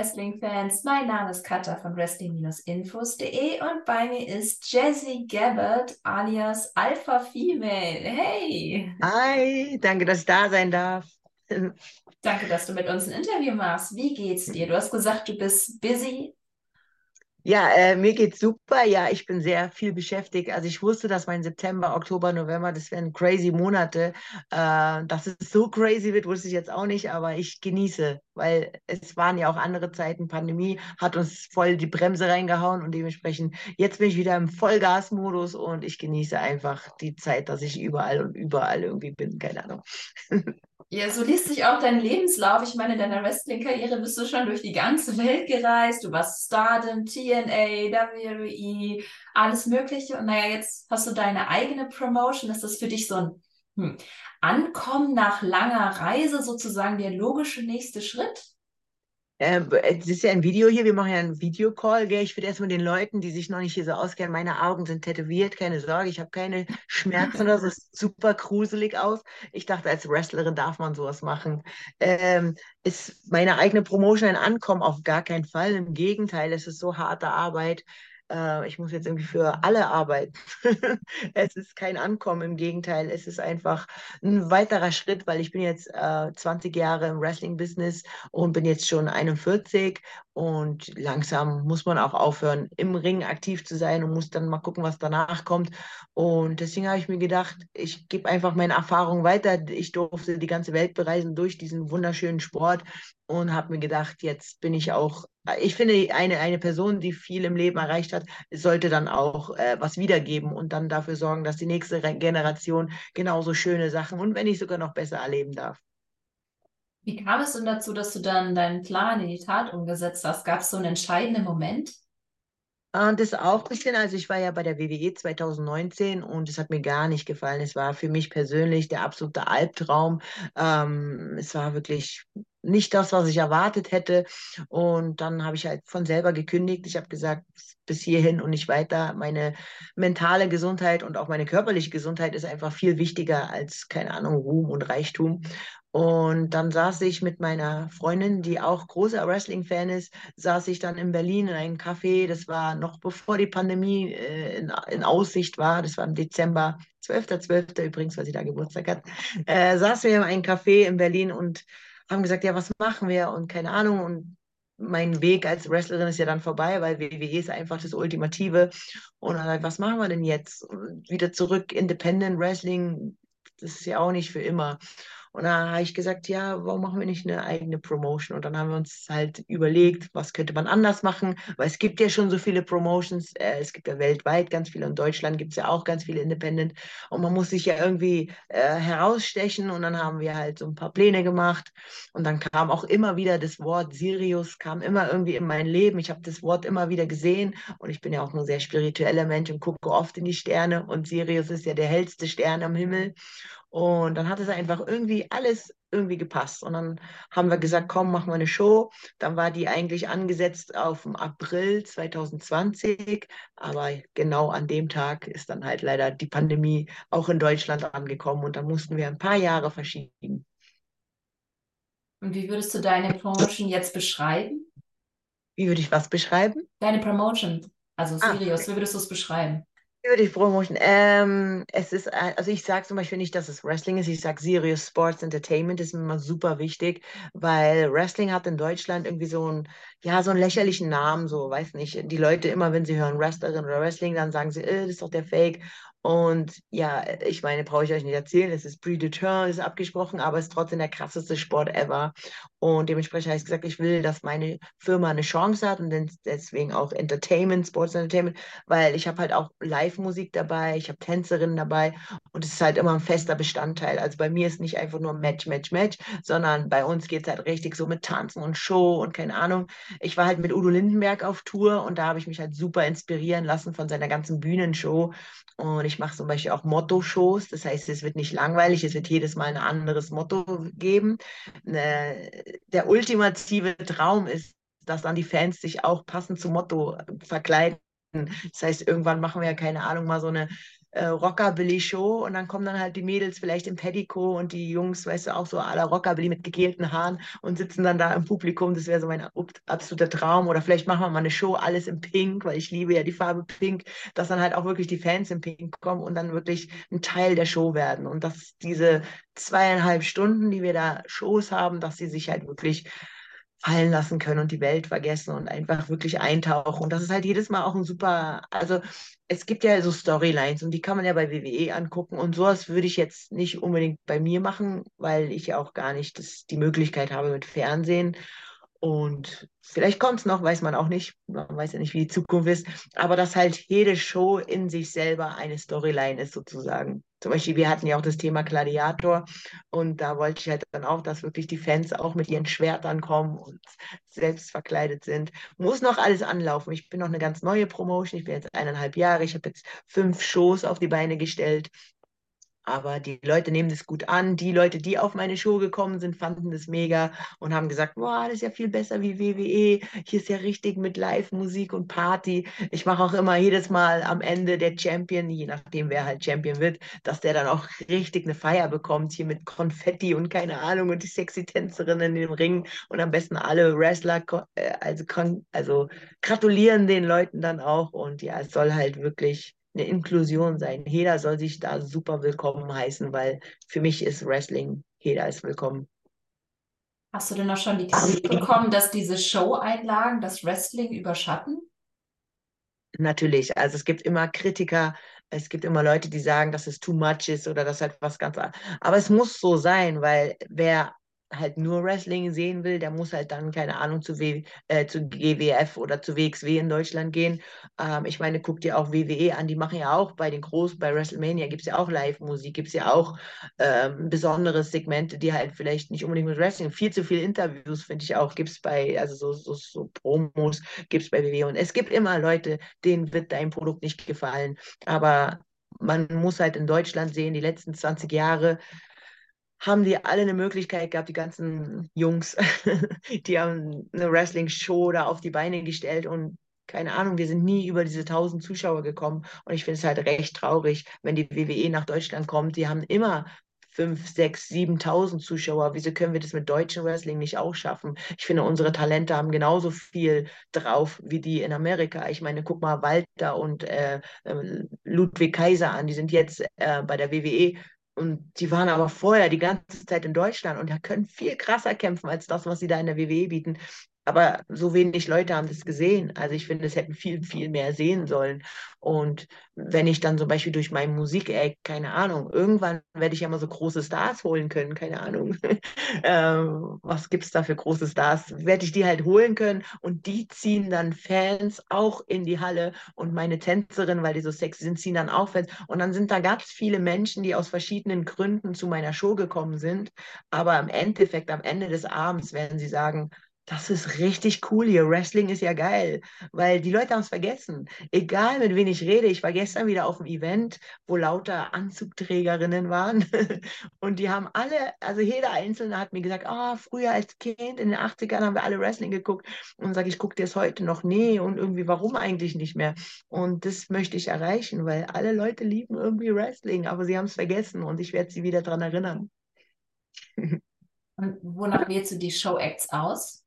Wrestling-Fans. Mein Name ist Katja von Wrestling-Infos.de und bei mir ist Jessie Gabbard alias Alpha Female. Hey! Hi, danke, dass ich da sein darf. Danke, dass du mit uns ein Interview machst. Wie geht's dir? Du hast gesagt, du bist busy, ja, äh, mir geht's super. Ja, ich bin sehr viel beschäftigt. Also ich wusste, dass mein September, Oktober, November, das wären crazy Monate. Äh, dass es so crazy wird, wusste ich jetzt auch nicht, aber ich genieße, weil es waren ja auch andere Zeiten. Pandemie hat uns voll die Bremse reingehauen und dementsprechend jetzt bin ich wieder im Vollgasmodus und ich genieße einfach die Zeit, dass ich überall und überall irgendwie bin. Keine Ahnung. Ja, so liest sich auch dein Lebenslauf. Ich meine, in deiner Wrestling-Karriere bist du schon durch die ganze Welt gereist. Du warst Stardom, TNA, WWE, alles Mögliche. Und naja, jetzt hast du deine eigene Promotion. Ist das für dich so ein hm, Ankommen nach langer Reise sozusagen der logische nächste Schritt? Äh, es ist ja ein Video hier, wir machen ja einen Videocall, gell? Ich würde erstmal den Leuten, die sich noch nicht hier so auskennen, meine Augen sind tätowiert, keine Sorge, ich habe keine Schmerzen oder so, es sieht super gruselig aus. Ich dachte, als Wrestlerin darf man sowas machen. Ähm, ist meine eigene Promotion ein Ankommen? Auf gar keinen Fall. Im Gegenteil, es ist so harte Arbeit äh, ich muss jetzt irgendwie für alle arbeiten. es ist kein Ankommen, im Gegenteil, es ist einfach ein weiterer Schritt, weil ich bin jetzt äh, 20 Jahre im Wrestling-Business und bin jetzt schon 41 und langsam muss man auch aufhören, im Ring aktiv zu sein und muss dann mal gucken, was danach kommt. Und deswegen habe ich mir gedacht, ich gebe einfach meine Erfahrung weiter. Ich durfte die ganze Welt bereisen durch diesen wunderschönen Sport und habe mir gedacht, jetzt bin ich auch, ich finde, eine, eine Person, die viel im Leben erreicht hat, sollte dann auch äh, was wiedergeben und dann dafür sorgen, dass die nächste Generation genauso schöne Sachen und wenn nicht sogar noch besser erleben darf. Wie kam es denn dazu, dass du dann deinen Plan in die Tat umgesetzt hast? Gab es so einen entscheidenden Moment? Und das auch ein bisschen, also ich war ja bei der WWE 2019 und es hat mir gar nicht gefallen. Es war für mich persönlich der absolute Albtraum. Ähm, es war wirklich nicht das, was ich erwartet hätte. Und dann habe ich halt von selber gekündigt. Ich habe gesagt, bis hierhin und nicht weiter. Meine mentale Gesundheit und auch meine körperliche Gesundheit ist einfach viel wichtiger als, keine Ahnung, Ruhm und Reichtum. Und dann saß ich mit meiner Freundin, die auch großer Wrestling-Fan ist, saß ich dann in Berlin in einem Café. Das war noch bevor die Pandemie äh, in, in, Aussicht war. Das war im Dezember, 12.12. .12. übrigens, weil sie da Geburtstag hat. Äh, saßen wir in einem Café in Berlin und haben gesagt, ja, was machen wir? Und keine Ahnung. Und mein Weg als Wrestlerin ist ja dann vorbei, weil WWE ist einfach das Ultimative. Und dann, was machen wir denn jetzt? Wieder zurück, Independent Wrestling, das ist ja auch nicht für immer. Und da habe ich gesagt, ja, warum machen wir nicht eine eigene Promotion? Und dann haben wir uns halt überlegt, was könnte man anders machen, weil es gibt ja schon so viele Promotions, äh, es gibt ja weltweit ganz viele, in Deutschland gibt es ja auch ganz viele Independent. Und man muss sich ja irgendwie äh, herausstechen. Und dann haben wir halt so ein paar Pläne gemacht. Und dann kam auch immer wieder das Wort Sirius, kam immer irgendwie in mein Leben. Ich habe das Wort immer wieder gesehen. Und ich bin ja auch ein sehr spiritueller Mensch und gucke oft in die Sterne. Und Sirius ist ja der hellste Stern am Himmel und dann hat es einfach irgendwie alles irgendwie gepasst. Und dann haben wir gesagt, komm, machen wir eine Show. Dann war die eigentlich angesetzt auf den April 2020. Aber genau an dem Tag ist dann halt leider die Pandemie auch in Deutschland angekommen. Und dann mussten wir ein paar Jahre verschieben. Und wie würdest du deine Promotion jetzt beschreiben? Wie würde ich was beschreiben? Deine Promotion, also Sirius, ah. wie würdest du es beschreiben? Über die Promotion. Ähm, es ist, äh, also ich sage zum Beispiel nicht, dass es Wrestling ist. Ich sage Serious Sports Entertainment ist mir immer super wichtig, weil Wrestling hat in Deutschland irgendwie so einen, ja, so einen lächerlichen Namen, so, weiß nicht. Die Leute immer, wenn sie hören Wrestlerin oder Wrestling, dann sagen sie, äh, das ist doch der Fake. Und ja, ich meine, brauche ich euch nicht erzählen, es ist predetermined, ist abgesprochen, aber es ist trotzdem der krasseste Sport ever. Und dementsprechend habe ich gesagt, ich will, dass meine Firma eine Chance hat und deswegen auch Entertainment, Sports Entertainment, weil ich habe halt auch Live-Musik dabei, ich habe Tänzerinnen dabei und es ist halt immer ein fester Bestandteil. Also bei mir ist nicht einfach nur Match, Match, Match, sondern bei uns geht es halt richtig so mit Tanzen und Show und keine Ahnung. Ich war halt mit Udo Lindenberg auf Tour und da habe ich mich halt super inspirieren lassen von seiner ganzen Bühnenshow. Und ich mache zum Beispiel auch Motto-Shows. Das heißt, es wird nicht langweilig, es wird jedes Mal ein anderes Motto geben. Äh, der ultimative Traum ist, dass dann die Fans sich auch passend zum Motto verkleiden. Das heißt, irgendwann machen wir ja keine Ahnung, mal so eine äh, Rockabilly-Show und dann kommen dann halt die Mädels vielleicht im Petticoat und die Jungs, weißt du, auch so à la Rockabilly mit gegelten Haaren und sitzen dann da im Publikum. Das wäre so mein absoluter Traum. Oder vielleicht machen wir mal eine Show, alles in Pink, weil ich liebe ja die Farbe Pink, dass dann halt auch wirklich die Fans in Pink kommen und dann wirklich ein Teil der Show werden. Und dass diese zweieinhalb Stunden, die wir da Shows haben, dass sie sich halt wirklich fallen lassen können und die Welt vergessen und einfach wirklich eintauchen. Und das ist halt jedes Mal auch ein super, also es gibt ja so Storylines und die kann man ja bei WWE angucken und sowas würde ich jetzt nicht unbedingt bei mir machen, weil ich ja auch gar nicht das, die Möglichkeit habe mit Fernsehen. Und vielleicht kommt es noch, weiß man auch nicht. Man weiß ja nicht, wie die Zukunft ist. Aber dass halt jede Show in sich selber eine Storyline ist, sozusagen. Zum Beispiel, wir hatten ja auch das Thema Gladiator. Und da wollte ich halt dann auch, dass wirklich die Fans auch mit ihren Schwertern kommen und selbst verkleidet sind. Muss noch alles anlaufen. Ich bin noch eine ganz neue Promotion. Ich bin jetzt eineinhalb Jahre. Ich habe jetzt fünf Shows auf die Beine gestellt. Aber die Leute nehmen das gut an. Die Leute, die auf meine Show gekommen sind, fanden das mega und haben gesagt, boah, das ist ja viel besser wie WWE. Hier ist ja richtig mit Live-Musik und Party. Ich mache auch immer jedes Mal am Ende der Champion, je nachdem wer halt Champion wird, dass der dann auch richtig eine Feier bekommt, hier mit Konfetti und keine Ahnung und die sexy Tänzerinnen in dem Ring und am besten alle Wrestler, äh, also, also gratulieren den Leuten dann auch und ja, es soll halt wirklich eine Inklusion sein. Jeder soll sich da super willkommen heißen, weil für mich ist Wrestling, jeder ist willkommen. Hast du denn auch schon die Kritik bekommen, dass diese Show-Einlagen das Wrestling überschatten? Natürlich, also es gibt immer Kritiker, es gibt immer Leute, die sagen, dass es too much ist oder dass halt was ganz anderes. Aber es muss so sein, weil wer halt nur Wrestling sehen will, der muss halt dann, keine Ahnung, zu, w, äh, zu GWF oder zu WXW in Deutschland gehen. Ähm, ich meine, guck dir auch WWE an, die machen ja auch bei den Großen, bei WrestleMania gibt es ja auch Live-Musik, gibt es ja auch ähm, besondere Segmente, die halt vielleicht nicht unbedingt mit Wrestling, viel zu viele Interviews, finde ich auch, gibt es bei, also so, so, so Promos gibt es bei WWE. Und es gibt immer Leute, denen wird dein Produkt nicht gefallen. Aber man muss halt in Deutschland sehen, die letzten 20 Jahre, haben die alle eine Möglichkeit gehabt, die ganzen Jungs, die haben eine Wrestling-Show da auf die Beine gestellt und keine Ahnung, wir sind nie über diese 1000 Zuschauer gekommen und ich finde es halt recht traurig, wenn die WWE nach Deutschland kommt. Die haben immer 5, 6, 7.000 Zuschauer. Wieso können wir das mit deutschen Wrestling nicht auch schaffen? Ich finde, unsere Talente haben genauso viel drauf wie die in Amerika. Ich meine, guck mal Walter und äh, äh Ludwig Kaiser an. Die sind jetzt äh, bei der WWE und die waren aber vorher die ganze Zeit in Deutschland und können viel krasser kämpfen als das, was sie da in der WWE bieten. Aber so wenig Leute haben das gesehen. Also ich finde, es hätten viel, viel mehr sehen sollen. Und wenn ich dann zum Beispiel durch meine Musik, ey, keine Ahnung, irgendwann werde ich ja mal so große Stars holen können, keine Ahnung. ähm, was gibt es da für große Stars? Werde ich die halt holen können und die ziehen dann Fans auch in die Halle und meine Tänzerin, weil die so sexy sind, ziehen dann auch Fans. Und dann sind da ganz viele Menschen, die aus verschiedenen Gründen zu meiner Show gekommen sind. Aber im Endeffekt, am Ende des Abends werden sie sagen, das ist richtig cool hier. Wrestling ist ja geil, weil die Leute haben es vergessen. Egal mit wem ich rede, ich war gestern wieder auf einem Event, wo lauter Anzugträgerinnen waren und die haben alle, also jeder Einzelne hat mir gesagt, ah, oh, früher als Kind in den 80ern haben wir alle Wrestling geguckt und sage ich, gucke dir es heute noch? Nee und irgendwie, warum eigentlich nicht mehr? Und das möchte ich erreichen, weil alle Leute lieben irgendwie Wrestling, aber sie haben es vergessen und ich werde sie wieder daran erinnern. Und wonach wählst du die Show-Acts aus?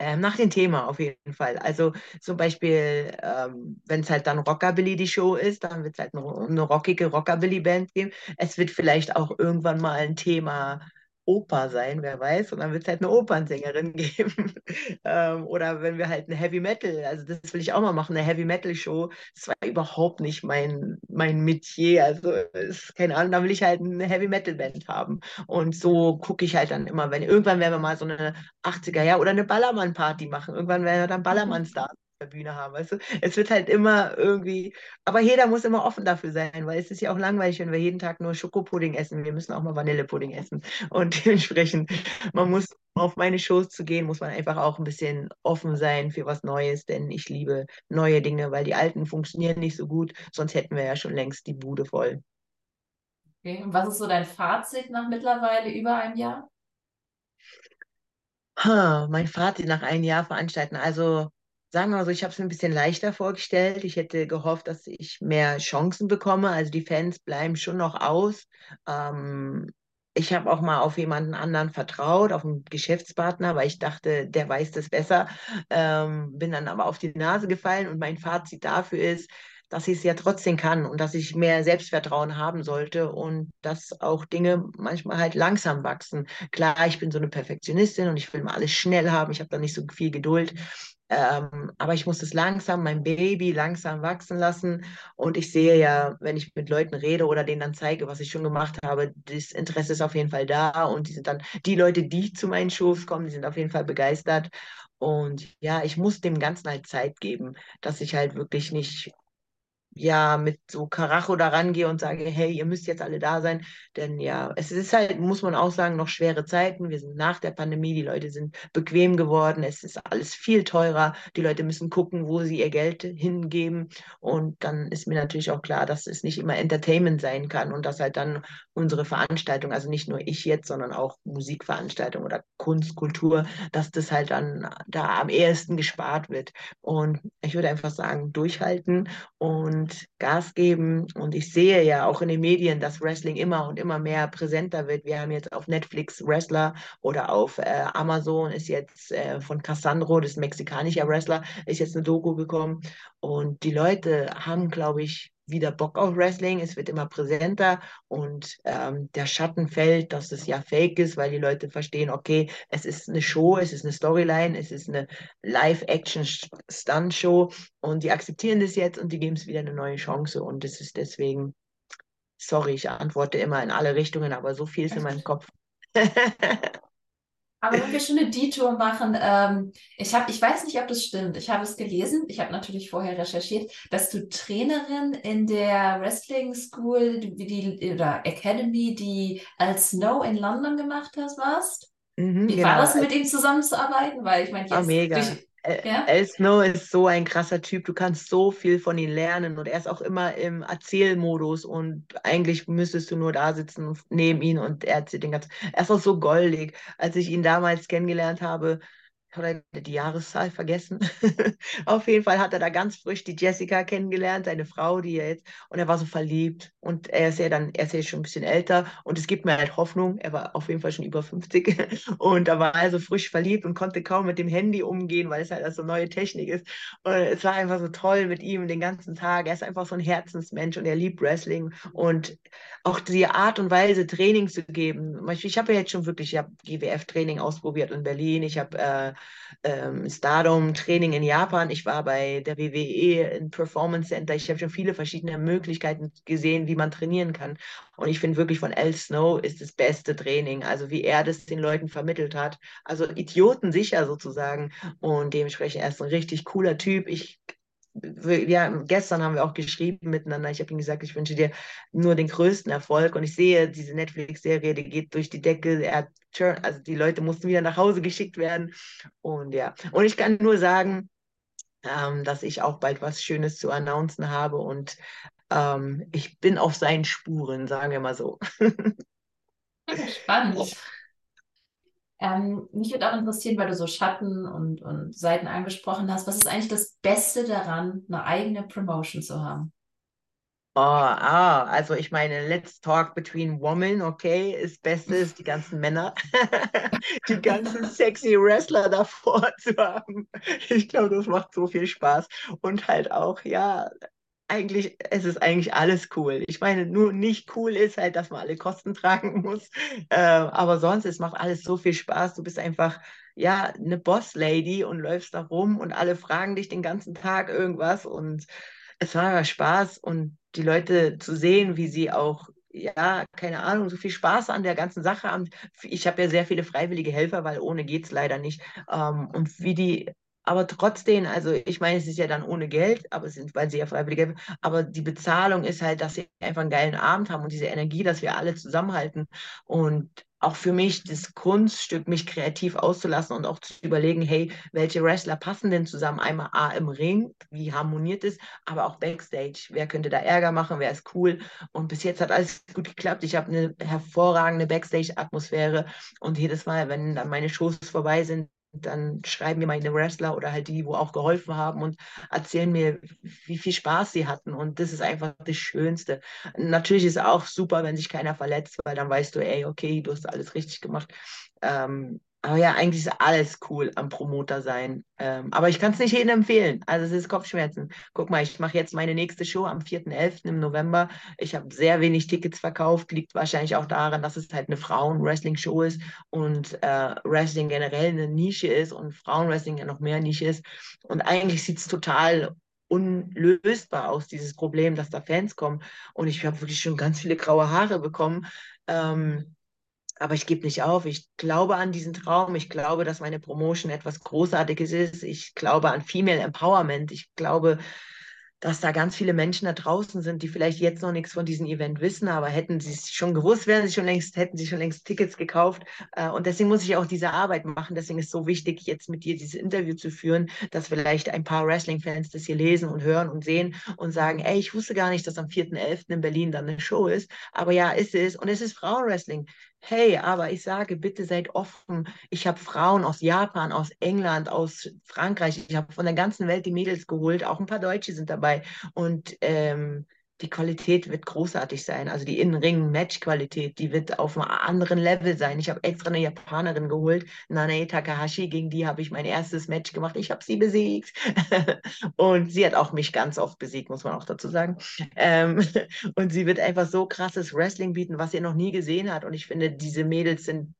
Ähm, nach dem Thema auf jeden Fall. Also zum Beispiel, ähm, wenn es halt dann Rockabilly die Show ist, dann wird es halt eine, eine rockige Rockabilly-Band geben. Es wird vielleicht auch irgendwann mal ein Thema Oper sein, wer weiß. Und dann wird es halt eine Opernsängerin geben. ähm, oder wenn wir halt eine Heavy Metal, also das will ich auch mal machen, eine Heavy Metal Show. Das war überhaupt nicht mein, mein Metier. Also ist keine Ahnung, da will ich halt eine Heavy Metal Band haben. Und so gucke ich halt dann immer, wenn irgendwann werden wir mal so eine 80er Jahr oder eine Ballermann Party machen. Irgendwann werden wir dann Ballermann Stars der Bühne haben. Weißt du? Es wird halt immer irgendwie, aber jeder muss immer offen dafür sein, weil es ist ja auch langweilig, wenn wir jeden Tag nur Schokopudding essen. Wir müssen auch mal Vanillepudding essen. Und dementsprechend, man muss auf meine Shows zu gehen, muss man einfach auch ein bisschen offen sein für was Neues, denn ich liebe neue Dinge, weil die alten funktionieren nicht so gut, sonst hätten wir ja schon längst die Bude voll. Okay. Und was ist so dein Fazit nach mittlerweile über einem Jahr? Ha, mein Fazit nach einem Jahr veranstalten. Also sagen wir mal so, ich habe es mir ein bisschen leichter vorgestellt. Ich hätte gehofft, dass ich mehr Chancen bekomme. Also die Fans bleiben schon noch aus. Ähm, ich habe auch mal auf jemanden anderen vertraut, auf einen Geschäftspartner, weil ich dachte, der weiß das besser. Ähm, bin dann aber auf die Nase gefallen und mein Fazit dafür ist, dass ich es ja trotzdem kann und dass ich mehr Selbstvertrauen haben sollte und dass auch Dinge manchmal halt langsam wachsen. Klar, ich bin so eine Perfektionistin und ich will mal alles schnell haben. Ich habe da nicht so viel Geduld. Ähm, aber ich muss es langsam, mein Baby langsam wachsen lassen. Und ich sehe ja, wenn ich mit Leuten rede oder denen dann zeige, was ich schon gemacht habe, das Interesse ist auf jeden Fall da. Und die sind dann, die Leute, die zu meinen Shows kommen, die sind auf jeden Fall begeistert. Und ja, ich muss dem Ganzen halt Zeit geben, dass ich halt wirklich nicht ja mit so Karacho da rangehe und sage, hey, ihr müsst jetzt alle da sein. Denn ja, es ist halt, muss man auch sagen, noch schwere Zeiten. Wir sind nach der Pandemie, die Leute sind bequem geworden, es ist alles viel teurer. Die Leute müssen gucken, wo sie ihr Geld hingeben. Und dann ist mir natürlich auch klar, dass es nicht immer Entertainment sein kann und dass halt dann unsere Veranstaltung, also nicht nur ich jetzt, sondern auch Musikveranstaltung oder Kunst, Kultur, dass das halt dann da am ehesten gespart wird. Und ich würde einfach sagen, durchhalten und und Gas geben. Und ich sehe ja auch in den Medien, dass Wrestling immer und immer mehr präsenter wird. Wir haben jetzt auf Netflix Wrestler oder auf äh, Amazon ist jetzt äh, von Cassandro, das mexikanische Wrestler, ist jetzt eine Doku gekommen. Und die Leute haben, glaube ich, wieder Bock auf Wrestling, es wird immer präsenter und ähm, der Schatten fällt, dass es ja fake ist, weil die Leute verstehen, okay, es ist eine Show, es ist eine Storyline, es ist eine Live-Action-Stunt-Show und die akzeptieren das jetzt und die geben es wieder eine neue Chance und es ist deswegen, sorry, ich antworte immer in alle Richtungen, aber so viel ist in meinem Kopf. Aber wenn wir schon eine Detour machen, ähm, ich habe, ich weiß nicht, ob das stimmt. Ich habe es gelesen. Ich habe natürlich vorher recherchiert, dass du Trainerin in der Wrestling School, die, die oder Academy, die als Snow in London gemacht hast, warst. Mhm, Wie genau. war das, mit ihm zusammenzuarbeiten? Weil ich meine, jetzt mega. Durch, ja? El Snow ist so ein krasser Typ, du kannst so viel von ihm lernen und er ist auch immer im Erzählmodus und eigentlich müsstest du nur da sitzen neben ihm und er erzählt den ganzen. Er ist auch so goldig. Als ich ihn damals kennengelernt habe, habe die Jahreszahl vergessen. Auf jeden Fall hat er da ganz frisch die Jessica kennengelernt, seine Frau, die er jetzt, und er war so verliebt. Und er ist ja dann, er ist ja schon ein bisschen älter und es gibt mir halt Hoffnung. Er war auf jeden Fall schon über 50 und da war er so frisch verliebt und konnte kaum mit dem Handy umgehen, weil es halt so neue Technik ist. Und es war einfach so toll mit ihm den ganzen Tag. Er ist einfach so ein Herzensmensch und er liebt Wrestling und auch die Art und Weise, Training zu geben. Ich habe ja jetzt schon wirklich, ich habe GWF-Training ausprobiert in Berlin, ich habe äh, ähm, Stardom-Training in Japan, ich war bei der WWE im Performance Center, ich habe schon viele verschiedene Möglichkeiten gesehen, wie man trainieren kann. Und ich finde wirklich von Al Snow ist das beste Training, also wie er das den Leuten vermittelt hat. Also Idioten sicher sozusagen. Und dementsprechend er ist ein richtig cooler Typ. Ich ja, gestern haben wir auch geschrieben miteinander. Ich habe ihm gesagt, ich wünsche dir nur den größten Erfolg. Und ich sehe, diese Netflix-Serie, die geht durch die Decke. Er also die Leute mussten wieder nach Hause geschickt werden. Und ja, und ich kann nur sagen, ähm, dass ich auch bald was Schönes zu announcen habe. Und ähm, ich bin auf seinen Spuren, sagen wir mal so. Spannend. Ähm, mich würde auch interessieren, weil du so Schatten und, und Seiten angesprochen hast, was ist eigentlich das Beste daran, eine eigene Promotion zu haben? Oh, ah, also ich meine, let's talk between women, okay? Das Beste ist, die ganzen Männer, die ganzen sexy Wrestler davor zu haben. Ich glaube, das macht so viel Spaß. Und halt auch, ja, eigentlich, es ist eigentlich alles cool. Ich meine, nur nicht cool ist halt, dass man alle Kosten tragen muss. Äh, aber sonst, es macht alles so viel Spaß. Du bist einfach, ja, eine Boss-Lady und läufst da rum und alle fragen dich den ganzen Tag irgendwas und es war aber Spaß und die Leute zu sehen, wie sie auch ja, keine Ahnung, so viel Spaß an der ganzen Sache haben. Ich habe ja sehr viele freiwillige Helfer, weil ohne geht es leider nicht. Ähm, und wie die aber trotzdem, also ich meine, es ist ja dann ohne Geld, aber es sind, weil sie ja freiwillige, aber die Bezahlung ist halt, dass sie einfach einen geilen Abend haben und diese Energie, dass wir alle zusammenhalten und auch für mich das Kunststück, mich kreativ auszulassen und auch zu überlegen, hey, welche Wrestler passen denn zusammen? Einmal A im Ring, wie harmoniert es, aber auch Backstage. Wer könnte da Ärger machen? Wer ist cool? Und bis jetzt hat alles gut geklappt. Ich habe eine hervorragende Backstage-Atmosphäre und jedes Mal, wenn dann meine Shows vorbei sind, dann schreiben mir meine Wrestler oder halt die, wo auch geholfen haben und erzählen mir, wie viel Spaß sie hatten. Und das ist einfach das Schönste. Natürlich ist es auch super, wenn sich keiner verletzt, weil dann weißt du, ey, okay, du hast alles richtig gemacht. Ähm, aber ja, eigentlich ist alles cool am Promoter sein. Ähm, aber ich kann es nicht jedem empfehlen. Also es ist Kopfschmerzen. Guck mal, ich mache jetzt meine nächste Show am 4.11. im November. Ich habe sehr wenig Tickets verkauft. Liegt wahrscheinlich auch daran, dass es halt eine Frauen-Wrestling-Show ist und äh, Wrestling generell eine Nische ist und Frauenwrestling ja noch mehr Nische ist. Und eigentlich sieht es total unlösbar aus, dieses Problem, dass da Fans kommen. Und ich habe wirklich schon ganz viele graue Haare bekommen. Ähm, aber ich gebe nicht auf. Ich glaube an diesen Traum. Ich glaube, dass meine Promotion etwas Großartiges ist. Ich glaube an Female Empowerment. Ich glaube, dass da ganz viele Menschen da draußen sind, die vielleicht jetzt noch nichts von diesem Event wissen, aber hätten sie es schon gewusst, wären sie schon längst, hätten sie schon längst Tickets gekauft. Äh, und deswegen muss ich auch diese Arbeit machen. Deswegen ist es so wichtig, jetzt mit dir dieses Interview zu führen, dass vielleicht ein paar Wrestling-Fans das hier lesen und hören und sehen und sagen, ey, ich wusste gar nicht, dass am 4.11. in Berlin dann eine Show ist. Aber ja, ist es. Und es ist Frauenwrestling. Hey, aber ich sage, bitte seid offen. Ich habe Frauen aus Japan, aus England, aus Frankreich. Ich habe von der ganzen Welt die Mädels geholt. Auch ein paar Deutsche sind dabei. Und ähm, die Qualität wird großartig sein. Also die Innenring-Match-Qualität, die wird auf einem anderen Level sein. Ich habe extra eine Japanerin geholt, Nanae Takahashi, gegen die habe ich mein erstes Match gemacht. Ich habe sie besiegt. und sie hat auch mich ganz oft besiegt, muss man auch dazu sagen. Ähm, und sie wird einfach so krasses Wrestling bieten, was ihr noch nie gesehen hat. Und ich finde, diese Mädels sind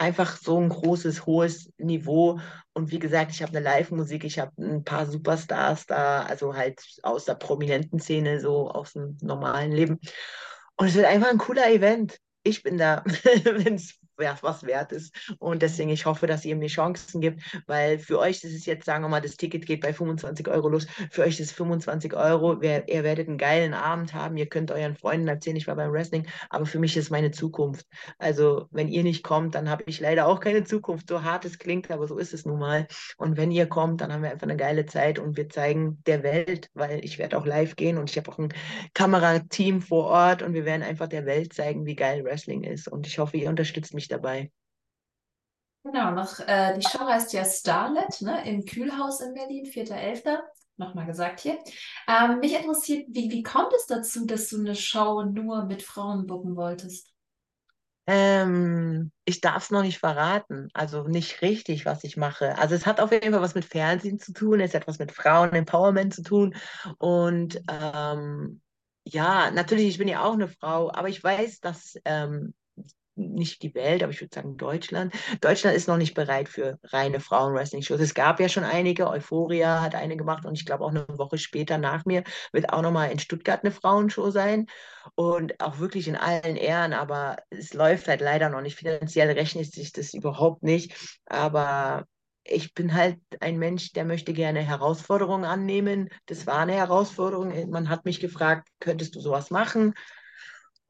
einfach so ein großes, hohes Niveau. Und wie gesagt, ich habe eine Live-Musik, ich habe ein paar Superstars da, also halt aus der prominenten Szene, so aus dem normalen Leben. Und es wird einfach ein cooler Event. Ich bin da, wenn es was wert ist. Und deswegen, ich hoffe, dass ihr mir Chancen gibt, weil für euch ist es jetzt, sagen wir mal, das Ticket geht bei 25 Euro los. Für euch ist es 25 Euro. Ihr, ihr werdet einen geilen Abend haben. Ihr könnt euren Freunden erzählen, ich war beim Wrestling, aber für mich ist meine Zukunft. Also, wenn ihr nicht kommt, dann habe ich leider auch keine Zukunft. So hart es klingt, aber so ist es nun mal. Und wenn ihr kommt, dann haben wir einfach eine geile Zeit und wir zeigen der Welt, weil ich werde auch live gehen und ich habe auch ein Kamerateam vor Ort und wir werden einfach der Welt zeigen, wie geil Wrestling ist. Und ich hoffe, ihr unterstützt mich dabei. Genau, noch, äh, die Show heißt ja Starlet, ne, im Kühlhaus in Berlin, 4.11. Nochmal gesagt hier. Ähm, mich interessiert, wie, wie kommt es dazu, dass du eine Show nur mit Frauen bucken wolltest? Ähm, ich darf es noch nicht verraten, also nicht richtig, was ich mache. Also es hat auf jeden Fall was mit Fernsehen zu tun, es hat was mit Frauen-Empowerment zu tun und ähm, ja, natürlich, ich bin ja auch eine Frau, aber ich weiß, dass ähm, nicht die Welt, aber ich würde sagen Deutschland. Deutschland ist noch nicht bereit für reine Frauen-Wrestling-Shows. Es gab ja schon einige, Euphoria hat eine gemacht und ich glaube auch eine Woche später nach mir wird auch nochmal in Stuttgart eine Frauenshow sein und auch wirklich in allen Ehren, aber es läuft halt leider noch nicht. Finanziell rechnet sich das überhaupt nicht, aber ich bin halt ein Mensch, der möchte gerne Herausforderungen annehmen. Das war eine Herausforderung. Man hat mich gefragt, könntest du sowas machen?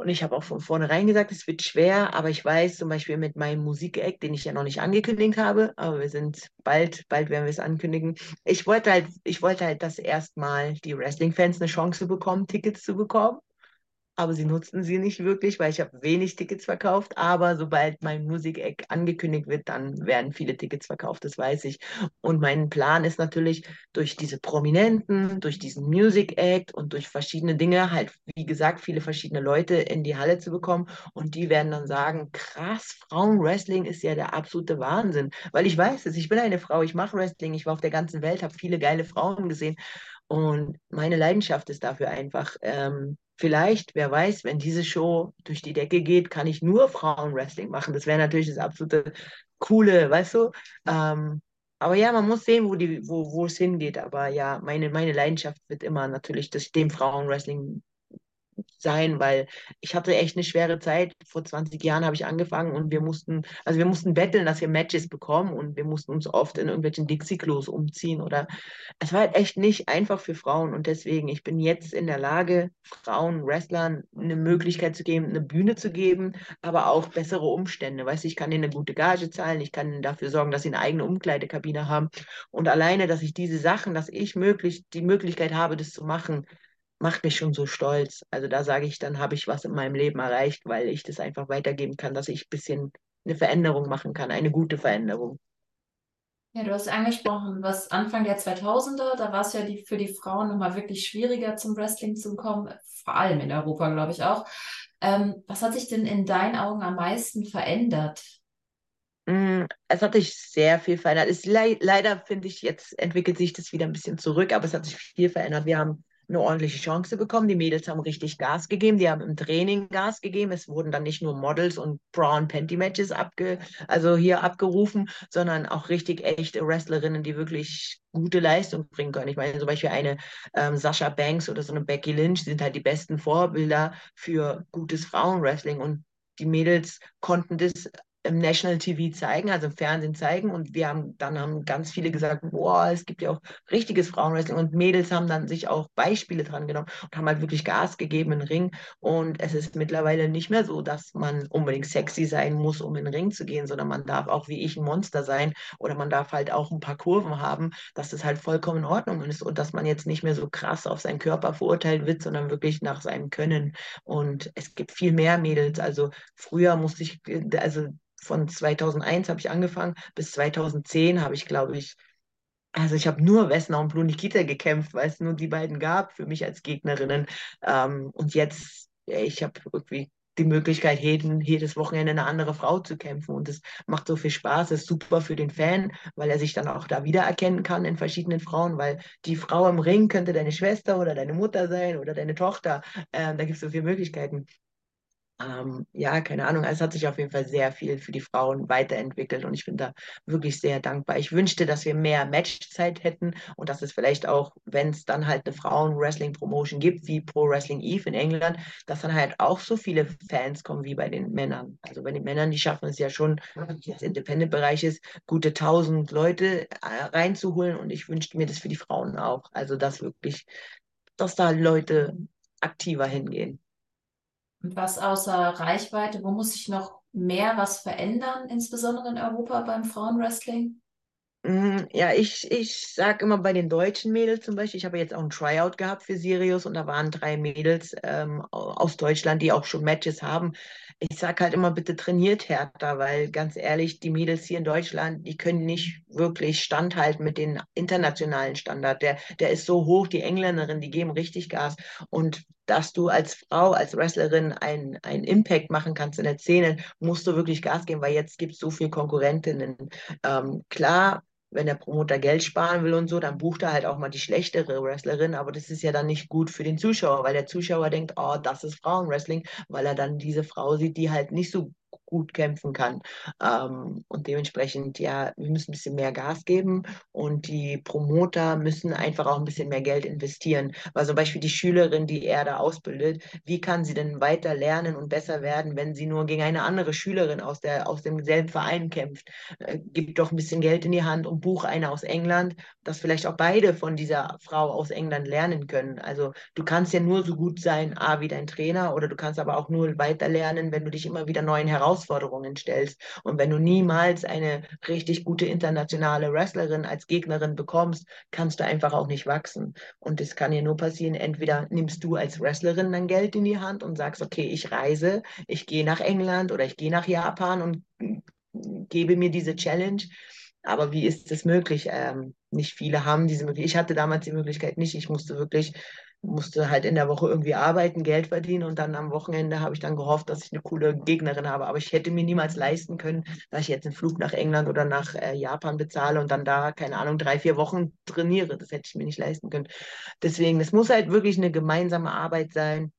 Und ich habe auch von vornherein gesagt, es wird schwer, aber ich weiß zum Beispiel mit meinem Musikeck, den ich ja noch nicht angekündigt habe, aber wir sind bald, bald werden wir es ankündigen. Ich wollte halt, ich wollte halt, dass erstmal die Wrestling-Fans eine Chance bekommen, Tickets zu bekommen aber sie nutzten sie nicht wirklich, weil ich habe wenig Tickets verkauft. Aber sobald mein Musikeck angekündigt wird, dann werden viele Tickets verkauft, das weiß ich. Und mein Plan ist natürlich, durch diese Prominenten, durch diesen Music Act und durch verschiedene Dinge, halt, wie gesagt, viele verschiedene Leute in die Halle zu bekommen. Und die werden dann sagen, krass, Frauenwrestling ist ja der absolute Wahnsinn. Weil ich weiß es, ich bin eine Frau, ich mache Wrestling, ich war auf der ganzen Welt, habe viele geile Frauen gesehen. Und meine Leidenschaft ist dafür einfach, ähm, vielleicht, wer weiß, wenn diese Show durch die Decke geht, kann ich nur Frauenwrestling machen. Das wäre natürlich das absolute Coole, weißt du? Ähm, aber ja, man muss sehen, wo, die, wo, es hingeht. Aber ja, meine, meine Leidenschaft wird immer natürlich das, dem Frauenwrestling sein, weil ich hatte echt eine schwere Zeit. Vor 20 Jahren habe ich angefangen und wir mussten, also wir mussten betteln, dass wir Matches bekommen und wir mussten uns oft in irgendwelchen Dixie-Klos umziehen oder es war halt echt nicht einfach für Frauen und deswegen, ich bin jetzt in der Lage, Frauen, Wrestlern eine Möglichkeit zu geben, eine Bühne zu geben, aber auch bessere Umstände. Weißt du, ich kann ihnen eine gute Gage zahlen, ich kann dafür sorgen, dass sie eine eigene Umkleidekabine haben und alleine, dass ich diese Sachen, dass ich möglich, die Möglichkeit habe, das zu machen, macht mich schon so stolz. Also da sage ich, dann habe ich was in meinem Leben erreicht, weil ich das einfach weitergeben kann, dass ich ein bisschen eine Veränderung machen kann, eine gute Veränderung. Ja, du hast angesprochen, was Anfang der 2000er, da war es ja die, für die Frauen nochmal wirklich schwieriger zum Wrestling zu kommen, vor allem in Europa, glaube ich auch. Ähm, was hat sich denn in deinen Augen am meisten verändert? Mm, Es hat sich sehr viel verändert. Es, le leider finde ich, jetzt entwickelt sich das wieder ein bisschen zurück, aber es hat sich viel verändert. Wir haben eine ordentliche Chance bekommen. Die Mädels haben richtig Gas gegeben. Die haben im Training Gas gegeben. Es wurden dann nicht nur Models und Bra und Panty Matches abge also hier abgerufen, sondern auch richtig echte Wrestlerinnen, die wirklich gute Leistung bringen können. Ich meine, zum Beispiel eine ähm, Sasha Banks oder so eine Becky Lynch sind halt die besten Vorbilder für gutes Frauenwrestling und die Mädels konnten das im National TV zeigen, also im Fernsehen zeigen. Und wir haben, dann haben ganz viele gesagt, boah, es gibt ja auch richtiges Frauenwrestling. Und Mädels haben dann sich auch Beispiele dran genommen und haben halt wirklich Gas gegeben im Ring. Und es ist mittlerweile nicht mehr so, dass man unbedingt sexy sein muss, um in den Ring zu gehen, sondern man darf auch wie ich ein Monster sein oder man darf halt auch ein paar Kurven haben, dass das halt vollkommen in Ordnung ist und dass man jetzt nicht mehr so krass auf seinen Körper verurteilt wird, sondern wirklich nach seinem Können. Und es gibt viel mehr Mädels. Also früher musste ich, also von 2001 habe ich angefangen bis 2010 habe ich, glaube ich, also ich habe nur Vesna und Blue Nikita gekämpft, weil es nur die beiden gab für mich als Gegnerinnen. Ähm, und jetzt, ja, ich habe irgendwie die Möglichkeit, jeden, jedes Wochenende eine andere Frau zu kämpfen. Und es macht so viel Spaß, es ist super für den Fan, weil er sich dann auch da wiedererkennen kann in verschiedenen Frauen, weil die Frau im Ring könnte deine Schwester oder deine Mutter sein oder deine Tochter. Ähm, da gibt es so viele Möglichkeiten. Ähm, ja, keine Ahnung. Also es hat sich auf jeden Fall sehr viel für die Frauen weiterentwickelt und ich bin da wirklich sehr dankbar. Ich wünschte, dass wir mehr Matchzeit hätten und dass es vielleicht auch, wenn es dann halt eine Frauen-Wrestling-Promotion gibt, wie Pro Wrestling Eve in England, dass dann halt auch so viele Fans kommen wie bei den Männern. Also bei den Männern, die schaffen es ja schon, des Independent-Bereich ist, gute tausend Leute äh, reinzuholen und ich wünschte mir das für die Frauen auch. Also dass wirklich, dass da Leute aktiver hingehen. Und was außer Reichweite, wo muss sich noch mehr was verändern, insbesondere in Europa beim Frauenwrestling? Mm, Ja, ich, ich sag immer bei den deutschen Mädels zum Beispiel, ich habe jetzt auch ein Tryout gehabt für Sirius und da waren drei Mädels ähm, au- aus Deutschland, die auch schon Matches haben. Ich sag halt immer, bitte trainiert härter, weil ganz ehrlich, die Mädels hier in Deutschland, die können nicht wirklich standhalten mit den internationalen Standard. Der, der ist so hoch, die Engländerinnen, die geben richtig Gas. Und dass du als Frau, als Wrestlerin einen Impact machen kannst in der Szene, musst du wirklich Gas geben, weil jetzt gibt es so viele Konkurrentinnen. Ähm, klar, wenn der Promoter Geld sparen will und so, dann bucht er halt auch mal die schlechtere Wrestlerin, aber das ist ja dann nicht gut für den Zuschauer, weil der Zuschauer denkt, oh, das ist Frauenwrestling, weil er dann diese Frau sieht, die halt nicht so gut kämpfen kann. Ähm, und dementsprechend, ja, wir müssen ein bisschen mehr Gas geben und die Promoter müssen einfach auch ein bisschen mehr Geld investieren. Weil zum Beispiel die Schülerin, die er da ausbildet, wie kann sie denn weiter lernen und besser werden, wenn sie nur gegen eine andere Schülerin aus der, aus demselben Verein kämpft? Äh, gib doch ein bisschen Geld in die Hand und buch eine aus England, dass vielleicht auch beide von dieser Frau aus England lernen können. Also du kannst ja nur so gut sein, A, wie dein Trainer, oder du kannst aber auch nur weiter lernen, wenn du dich immer wieder neuen Herausforderungen stellst. Und wenn du niemals eine richtig gute internationale Wrestlerin als Gegnerin bekommst, kannst du einfach auch nicht wachsen. Und das kann dir nur passieren, entweder nimmst du als Wrestlerin dann Geld in die Hand und sagst, okay, ich reise, ich gehe nach England oder ich gehe nach Japan und gebe mir diese Challenge. Aber wie ist das möglich? Ähm, nicht viele haben diese Möglichkeit. Ich hatte damals die Möglichkeit nicht. Ich musste wirklich, musste halt in der Woche irgendwie arbeiten, Geld verdienen und dann am Wochenende habe ich dann gehofft, dass ich eine coole Gegnerin habe. Aber ich hätte mir niemals leisten können, dass ich jetzt einen Flug nach England oder nach äh, Japan bezahle und dann da, keine Ahnung, drei, vier Wochen trainiere. Das hätte ich mir nicht leisten können. Deswegen, es muss halt wirklich eine gemeinsame Arbeit sein.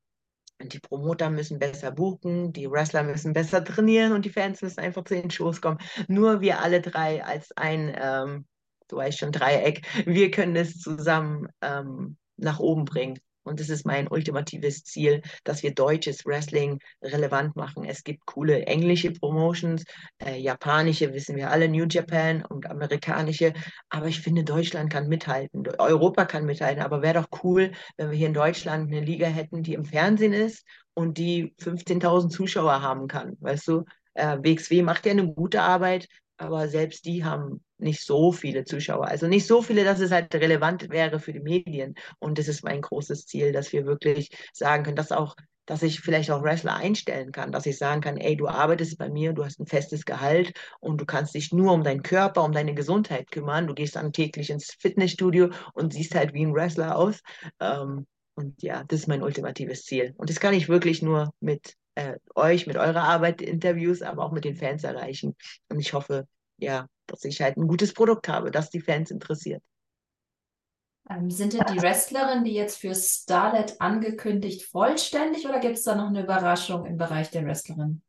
Die Promoter müssen besser buchen, die Wrestler müssen besser trainieren und die Fans müssen einfach zu den Shows kommen. Nur wir alle drei als ein, ähm, du weißt schon, Dreieck, wir können es zusammen ähm, nach oben bringen. Und das ist mein ultimatives Ziel, dass wir deutsches Wrestling relevant machen. Es gibt coole englische Promotions, äh, japanische, wissen wir alle, New Japan und amerikanische. Aber ich finde, Deutschland kann mithalten, Europa kann mithalten. Aber wäre doch cool, wenn wir hier in Deutschland eine Liga hätten, die im Fernsehen ist und die 15.000 Zuschauer haben kann. Weißt du, äh, WXW macht ja eine gute Arbeit, aber selbst die haben nicht so viele Zuschauer. Also nicht so viele, dass es halt relevant wäre für die Medien. Und das ist mein großes Ziel, dass wir wirklich sagen können, dass auch dass ich vielleicht auch Wrestler einstellen kann, dass ich sagen kann, ey, du arbeitest bei mir, du hast ein festes Gehalt und du kannst dich nur um deinen Körper, um deine Gesundheit kümmern. Du gehst dann täglich ins Fitnessstudio und siehst halt wie ein Wrestler aus. Ähm, und ja, das ist mein ultimatives Ziel. Und das kann ich wirklich nur mit äh, euch, mit eurer Arbeit, Interviews, aber auch mit den Fans erreichen. Und ich hoffe, ja, dass ich halt ein gutes Produkt habe, das die Fans interessiert. Ähm, sind denn die Wrestlerinnen, die jetzt für Starlet angekündigt, vollständig oder gibt es da noch eine Überraschung im Bereich der Wrestlerinnen?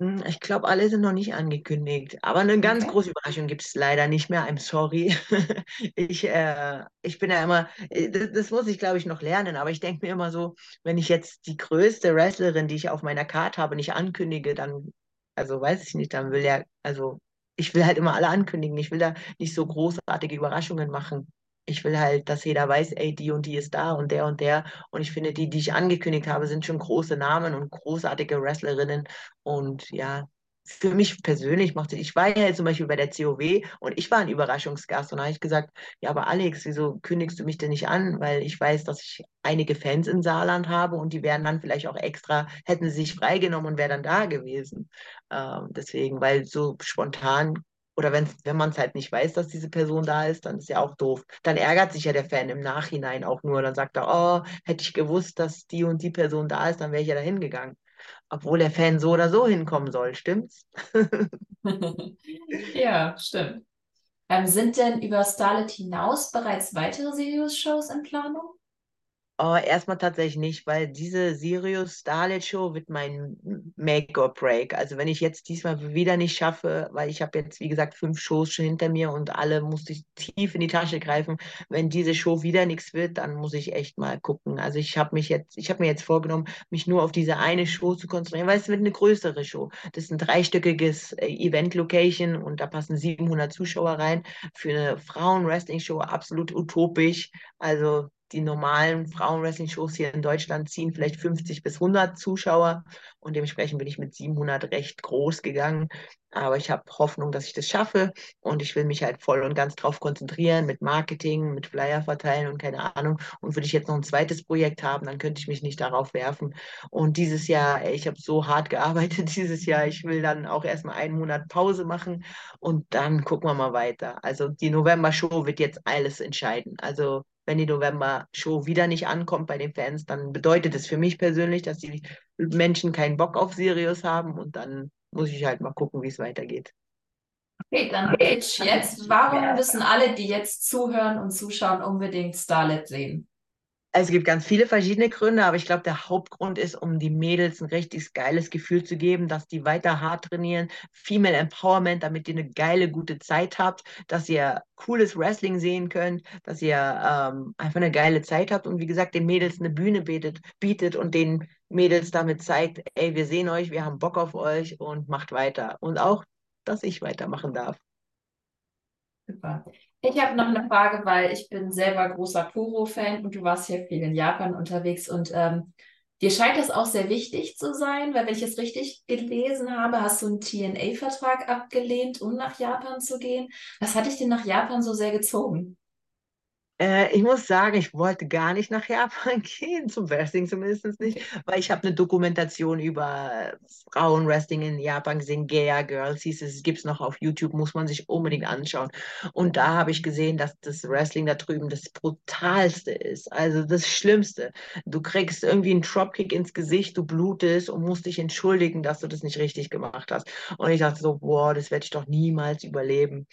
Hm, ich glaube, alle sind noch nicht angekündigt. Aber eine ganz Okay. große Überraschung gibt es leider nicht mehr. I'm sorry. Ich, äh, ich bin ja immer, äh, das, das muss ich, glaube ich, noch lernen. Aber ich denke mir immer so, wenn ich jetzt die größte Wrestlerin, die ich auf meiner Karte habe, nicht ankündige, dann, also weiß ich nicht, dann will ja, also ich will halt immer alle ankündigen. Ich will da nicht so großartige Überraschungen machen. Ich will halt, dass jeder weiß, ey, die und die ist da und der und der. Und ich finde, die, die ich angekündigt habe, sind schon große Namen und großartige Wrestlerinnen. Und ja, für mich persönlich macht es, ich war ja zum Beispiel bei der COW und ich war ein Überraschungsgast und da habe ich gesagt, ja, aber Alex, wieso kündigst du mich denn nicht an? Weil ich weiß, dass ich einige Fans in Saarland habe und die wären dann vielleicht auch extra, hätten sie sich freigenommen und wären dann da gewesen. Ähm, deswegen, weil so spontan oder wenn, wenn man es halt nicht weiß, dass diese Person da ist, dann ist ja auch doof. Dann ärgert sich ja der Fan im Nachhinein auch nur. Dann sagt er, oh, hätte ich gewusst, dass die und die Person da ist, dann wäre ich ja da hingegangen. Obwohl der Fan so oder so hinkommen soll, stimmt's? Ja, stimmt. Ähm, sind denn über Starlet hinaus bereits weitere Sirius-Shows in Planung? Oh, erstmal tatsächlich nicht, weil diese Sirius Starlet Show wird mein Make or Break. Also wenn ich jetzt diesmal wieder nicht schaffe, weil ich habe jetzt, wie gesagt, fünf Shows schon hinter mir und alle musste ich tief in die Tasche greifen. Wenn diese Show wieder nichts wird, dann muss ich echt mal gucken. Also ich habe mich jetzt, ich habe mir jetzt vorgenommen, mich nur auf diese eine Show zu konzentrieren, weil es wird eine größere Show. Das ist ein dreistöckiges äh, Event-Location und da passen 700 Zuschauer rein. Für eine Frauen-Wrestling-Show absolut utopisch. Also die normalen Frauen-Wrestling-Shows hier in Deutschland ziehen vielleicht 50 bis 100 Zuschauer und dementsprechend bin ich mit 700 recht groß gegangen. Aber ich habe Hoffnung, dass ich das schaffe und ich will mich halt voll und ganz drauf konzentrieren mit Marketing, mit Flyer verteilen und keine Ahnung. Und würde ich jetzt noch ein zweites Projekt haben, dann könnte ich mich nicht darauf werfen. Und dieses Jahr, ich habe so hart gearbeitet dieses Jahr, ich will dann auch erstmal einen Monat Pause machen und dann gucken wir mal weiter. Also die November-Show wird jetzt alles entscheiden. Also wenn die November-Show wieder nicht ankommt bei den Fans, dann bedeutet es für mich persönlich, dass die Menschen keinen Bock auf Sirius haben und dann muss ich halt mal gucken, wie es weitergeht. Okay, dann Pitch jetzt. Warum müssen alle, die jetzt zuhören und zuschauen, unbedingt Starlet sehen? Es gibt ganz viele verschiedene Gründe, aber ich glaube, der Hauptgrund ist, um die Mädels ein richtig geiles Gefühl zu geben, dass die weiter hart trainieren, Female Empowerment, damit ihr eine geile, gute Zeit habt, dass ihr cooles Wrestling sehen könnt, dass ihr ähm, einfach eine geile Zeit habt und wie gesagt, den Mädels eine Bühne bietet, bietet und den Mädels damit zeigt, ey, wir sehen euch, wir haben Bock auf euch und macht weiter. Und auch, dass ich weitermachen darf. Super. Ich habe noch eine Frage, weil ich bin selber großer Kuro-Fan und du warst ja viel in Japan unterwegs und ähm, dir scheint das auch sehr wichtig zu sein, weil wenn ich es richtig gelesen habe, hast du einen TNA-Vertrag abgelehnt, um nach Japan zu gehen. Was hat dich denn nach Japan so sehr gezogen? Äh, ich muss sagen, ich wollte gar nicht nach Japan gehen, zum Wrestling zumindest nicht, weil ich habe eine Dokumentation über Frauenwrestling in Japan gesehen, Gaia Girls hieß es, gibt es noch auf YouTube, muss man sich unbedingt anschauen. Und da habe ich gesehen, dass das Wrestling da drüben das Brutalste ist, also das Schlimmste. Du kriegst irgendwie einen Dropkick ins Gesicht, du blutest und musst dich entschuldigen, dass du das nicht richtig gemacht hast. Und ich dachte so, boah, das werde ich doch niemals überleben.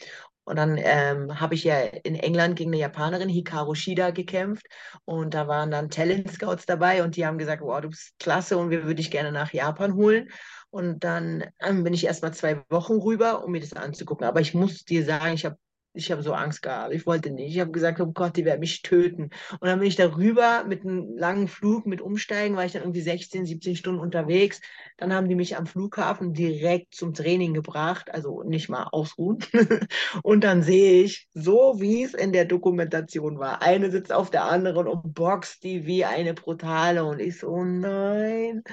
Und dann ähm, habe ich ja in England gegen eine Japanerin, Hikaru Shida, gekämpft. Und da waren dann Talent Scouts dabei und die haben gesagt, wow, du bist klasse und wir würden dich gerne nach Japan holen. Und dann ähm, bin ich erst mal zwei Wochen rüber, um mir das anzugucken. Aber ich muss dir sagen, ich habe ich habe so Angst gehabt. Ich wollte nicht. Ich habe gesagt, oh Gott, die werden mich töten. Und dann bin ich darüber mit einem langen Flug, mit Umsteigen, war ich dann irgendwie 16, 17 Stunden unterwegs. Dann haben die mich am Flughafen direkt zum Training gebracht, also nicht mal ausruhen. Und dann sehe ich, so wie es in der Dokumentation war, eine sitzt auf der anderen und boxt die wie eine brutale. Und ich so, oh nein.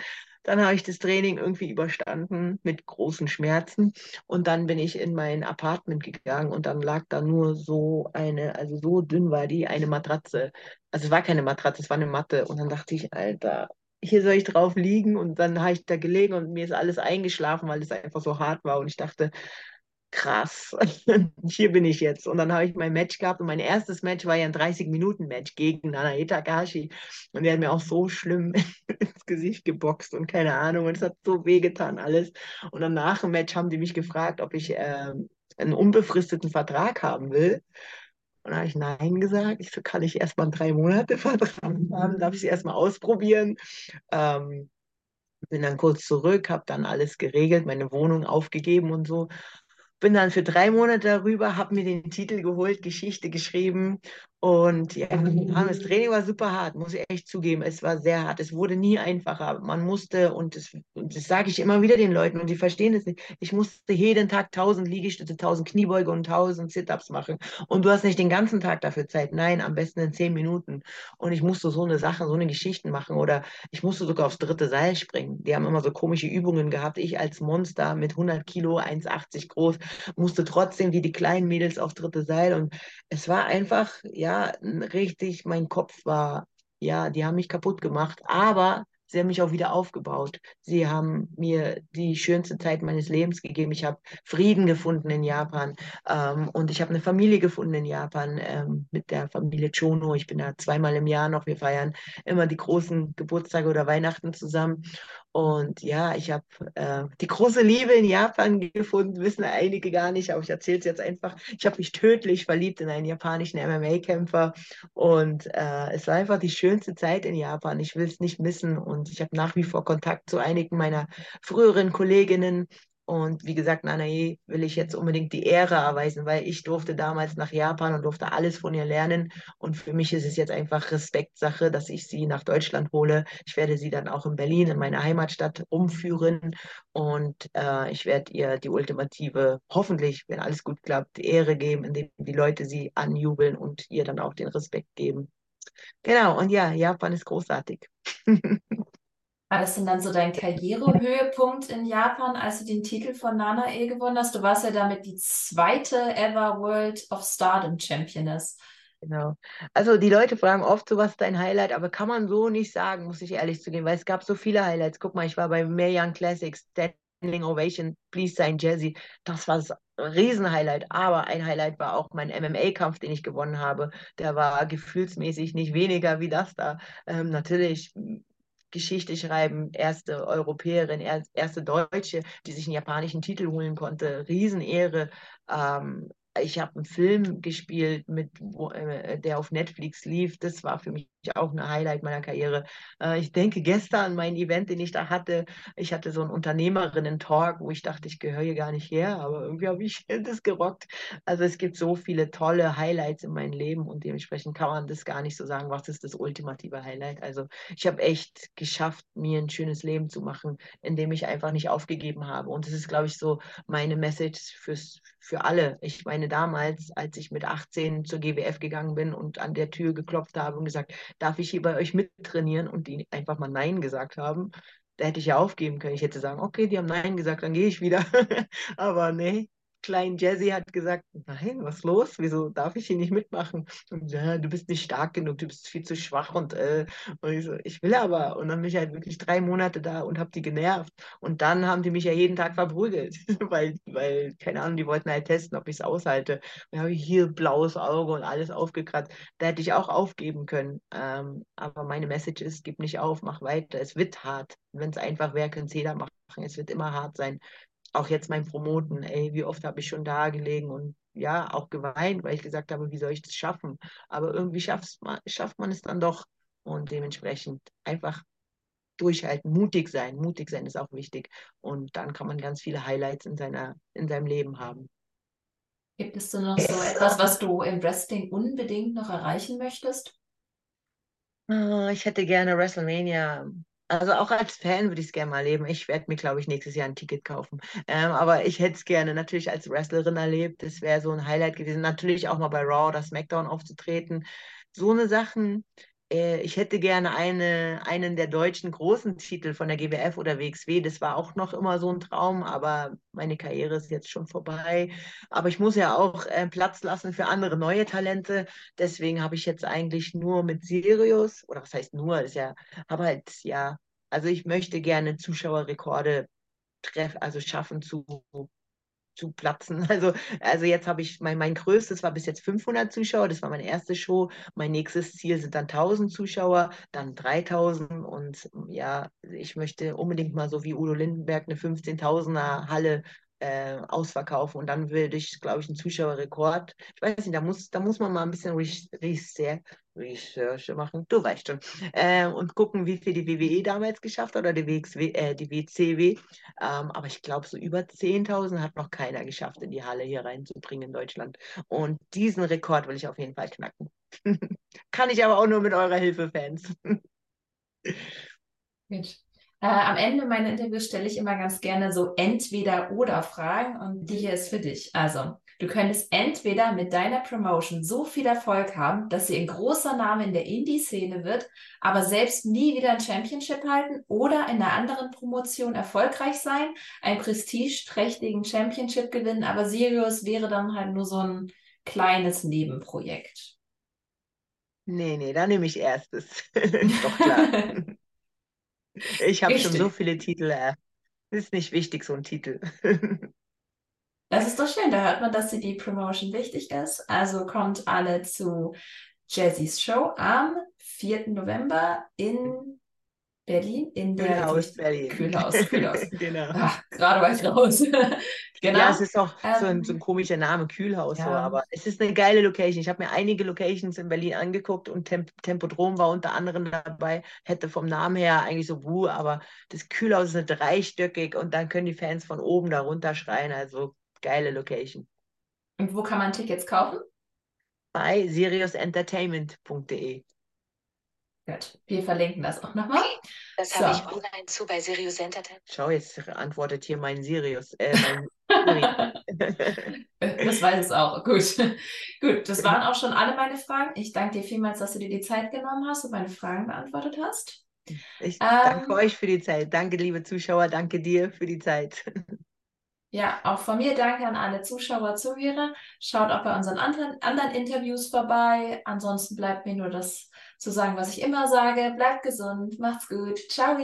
Dann habe ich das Training irgendwie überstanden mit großen Schmerzen. Und dann bin ich in mein Apartment gegangen und dann lag da nur so eine, also so dünn war die, eine Matratze. Also es war keine Matratze, es war eine Matte. Und dann dachte ich, Alter, hier soll ich drauf liegen und dann habe ich da gelegen und mir ist alles eingeschlafen, weil es einfach so hart war und ich dachte, krass, hier bin ich jetzt. Und dann habe ich mein Match gehabt und mein erstes Match war ja ein 30-Minuten-Match gegen Nanae Takashi. Und der hat mir auch so schlimm ins Gesicht geboxt und keine Ahnung. Und es hat so wehgetan alles. Und dann nach dem Match haben die mich gefragt, ob ich äh, einen unbefristeten Vertrag haben will. Und da habe ich Nein gesagt. Ich so, kann ich erstmal einen drei Monate Vertrag haben? Darf ich sie erstmal ausprobieren? Ähm, bin dann kurz zurück, habe dann alles geregelt, meine Wohnung aufgegeben und so bin dann für drei Monate darüber, habe mir den Titel geholt, Geschichte geschrieben und ja, das Training war super hart, muss ich echt zugeben. Es war sehr hart. Es wurde nie einfacher. Man musste, und das, das sage ich immer wieder den Leuten, und die verstehen es nicht, ich musste jeden Tag 1000 Liegestütze, 1000 Kniebeuge und 1000 Sit-Ups machen. Und du hast nicht den ganzen Tag dafür Zeit. Nein, am besten in 10 Minuten. Und ich musste so eine Sache, so eine Geschichten machen. Oder ich musste sogar aufs dritte Seil springen. Die haben immer so komische Übungen gehabt. Ich als Monster mit 100 Kilo, 1,80 groß, musste trotzdem wie die kleinen Mädels aufs dritte Seil. Und es war einfach, ja, richtig, mein Kopf war, ja, die haben mich kaputt gemacht, aber sie haben mich auch wieder aufgebaut. Sie haben mir die schönste Zeit meines Lebens gegeben. Ich habe Frieden gefunden in Japan ähm, und ich habe eine Familie gefunden in Japan ähm, mit der Familie Chono. Ich bin da zweimal im Jahr noch. Wir feiern immer die großen Geburtstage oder Weihnachten zusammen. Und ja, ich habe äh, die große Liebe in Japan gefunden, wissen einige gar nicht, aber ich erzähle es jetzt einfach. Ich habe mich tödlich verliebt in einen japanischen MMA-Kämpfer und äh, es war einfach die schönste Zeit in Japan. Ich will es nicht missen und ich habe nach wie vor Kontakt zu einigen meiner früheren Kolleginnen und wie gesagt, Nanae will ich jetzt unbedingt die Ehre erweisen, weil ich durfte damals nach Japan und durfte alles von ihr lernen. Und für mich ist es jetzt einfach Respektsache, dass ich sie nach Deutschland hole. Ich werde sie dann auch in Berlin, in meine Heimatstadt, umführen. Und äh, ich werde ihr die ultimative, hoffentlich, wenn alles gut klappt, die Ehre geben, indem die Leute sie anjubeln und ihr dann auch den Respekt geben. Genau, und ja, Japan ist großartig. War das denn dann so dein Karrierehöhepunkt in Japan, als du den Titel von Nanae gewonnen hast? Du warst ja damit die zweite ever World of Stardom Championess. Genau. Also die Leute fragen oft so, was ist dein Highlight, aber kann man so nicht sagen, muss ich ehrlich zugeben, weil es gab so viele Highlights. Guck mal, ich war bei Mae Young Classics, Standing Ovation, Please Sign Jazzy. Das war das Riesenhighlight. Aber ein Highlight war auch mein MMA-Kampf, den ich gewonnen habe. Der war gefühlsmäßig nicht weniger wie das da. Ähm, natürlich Geschichte schreiben, erste Europäerin, erste Deutsche, die sich einen japanischen Titel holen konnte. Riesenehre. Ähm, ich habe einen Film gespielt, mit, wo, äh, der auf Netflix lief. Das war für mich auch ein Highlight meiner Karriere. Äh, ich denke gestern mein Event, den ich da hatte, ich hatte so einen Unternehmerinnen-Talk, wo ich dachte, ich gehöre hier gar nicht her, aber irgendwie habe ich das gerockt. Also es gibt so viele tolle Highlights in meinem Leben und dementsprechend kann man das gar nicht so sagen, was ist das ultimative Highlight. Also ich habe echt geschafft, mir ein schönes Leben zu machen, indem ich einfach nicht aufgegeben habe. Und das ist, glaube ich, so meine Message fürs, für alle. Ich meine, damals, als ich mit 18 zur GWF gegangen bin und an der Tür geklopft habe und gesagt, darf ich hier bei euch mittrainieren und die einfach mal Nein gesagt haben, da hätte ich ja aufgeben können. Ich hätte sagen, okay, die haben Nein gesagt, dann gehe ich wieder. Aber nee, Klein Jazzy hat gesagt, nein, was los? Wieso darf ich hier nicht mitmachen? Und ja, du bist nicht stark genug, du bist viel zu schwach und, äh, und ich so, ich will aber. Und dann bin ich halt wirklich drei Monate da und habe die genervt. Und dann haben die mich ja jeden Tag verprügelt, weil, weil, keine Ahnung, die wollten halt testen, ob ich es aushalte. Und habe ich hier blaues Auge und alles aufgekratzt. Da hätte ich auch aufgeben können. Ähm, aber meine Message ist, gib nicht auf, mach weiter. Es wird hart. Wenn es einfach wäre, könnte es jeder machen. Es wird immer hart sein auch jetzt mein Promoten, ey, wie oft habe ich schon da gelegen und ja, auch geweint, weil ich gesagt habe, wie soll ich das schaffen? Aber irgendwie man, schafft man es dann doch und dementsprechend einfach durchhalten, mutig sein. Mutig sein ist auch wichtig und dann kann man ganz viele Highlights in, seiner, in seinem Leben haben. Gibt es denn noch so etwas, was du im Wrestling unbedingt noch erreichen möchtest? Ah, ich hätte gerne WrestleMania also auch als Fan würde ich es gerne mal erleben. Ich werde mir, glaube ich, nächstes Jahr ein Ticket kaufen. Ähm, aber ich hätte es gerne natürlich als Wrestlerin erlebt. Das wäre so ein Highlight gewesen. Natürlich auch mal bei Raw oder SmackDown aufzutreten. So eine Sachen. Äh, ich hätte gerne eine, einen der deutschen großen Titel von der GWF oder WXW. Das war auch noch immer so ein Traum, aber meine Karriere ist jetzt schon vorbei. Aber ich muss ja auch äh, Platz lassen für andere neue Talente. Deswegen habe ich jetzt eigentlich nur mit Sirius, oder was heißt nur, ist ja, habe halt ja Also ich möchte gerne Zuschauerrekorde treffen, also schaffen zu zu platzen. Also, also jetzt habe ich, mein, mein größtes war bis jetzt 500 Zuschauer, das war meine erste Show. Mein nächstes Ziel sind dann 1000 Zuschauer, dann 3000 und ja, ich möchte unbedingt mal so wie Udo Lindenberg eine 15.000er Halle äh, ausverkaufen und dann würde ich, glaube ich, einen Zuschauerrekord. Ich weiß nicht, da muss, da muss man mal ein bisschen Research machen, du weißt schon, äh, und gucken, wie viel die WWE damals geschafft hat oder die, WXW, äh, die WCW. Ähm, aber ich glaube, so über 10.000 hat noch keiner geschafft, in die Halle hier reinzubringen in Deutschland. Und diesen Rekord will ich auf jeden Fall knacken. Kann ich aber auch nur mit eurer Hilfe, Fans. Gut. Äh, am Ende meiner Interviews stelle ich immer ganz gerne so Entweder-Oder-Fragen und die hier ist für dich. Also, du könntest entweder mit deiner Promotion so viel Erfolg haben, dass sie ein großer Name in der Indie-Szene wird, aber selbst nie wieder ein Championship halten oder in einer anderen Promotion erfolgreich sein, einen prestigeträchtigen Championship gewinnen, aber Sirius wäre dann halt nur so ein kleines Nebenprojekt. Nee, nee, da nehme ich erstes. Doch klar. Ich habe schon so viele Titel. Äh, ist nicht wichtig, so ein Titel. Das ist doch schön. Da hört man, dass dir die Promotion wichtig ist. Also kommt alle zu Jazzy's Show am 4. November in Berlin in der Kühlhaus Berlin. Kühlhaus, Kühlhaus. genau. Ach, gerade war ich raus. genau. Ja, es ist auch ähm, so, ein, so, ein, ähm, komischer Name, Kühlhaus, ja. so, aber es ist eine geile Location. Ich habe mir einige Locations in Berlin angeguckt und Temp Tempodrom war unter anderem dabei. Hätte vom Namen her eigentlich so wuh, aber das Kühlhaus ist dreistöckig und dann können die Fans von oben da runter schreien. Also geile Location. Und wo kann man Tickets kaufen? Bei siriusentertainment.de. Gut, wir verlinken das auch nochmal. Das so. habe ich online zu bei Sirius Entertainment. Schau, jetzt antwortet hier mein Sirius. Äh, mein das weiß es auch. Gut. Gut, das waren auch schon alle meine Fragen. Ich danke dir vielmals, dass du dir die Zeit genommen hast und meine Fragen beantwortet hast. Ich danke ähm, euch für die Zeit. Danke, liebe Zuschauer. Danke dir für die Zeit. Ja, auch von mir danke an alle Zuschauer, Zuhörer. Schaut auch bei unseren anderen, anderen Interviews vorbei. Ansonsten bleibt mir nur das zu sagen, was ich immer sage. Bleibt gesund, macht's gut. Ciao.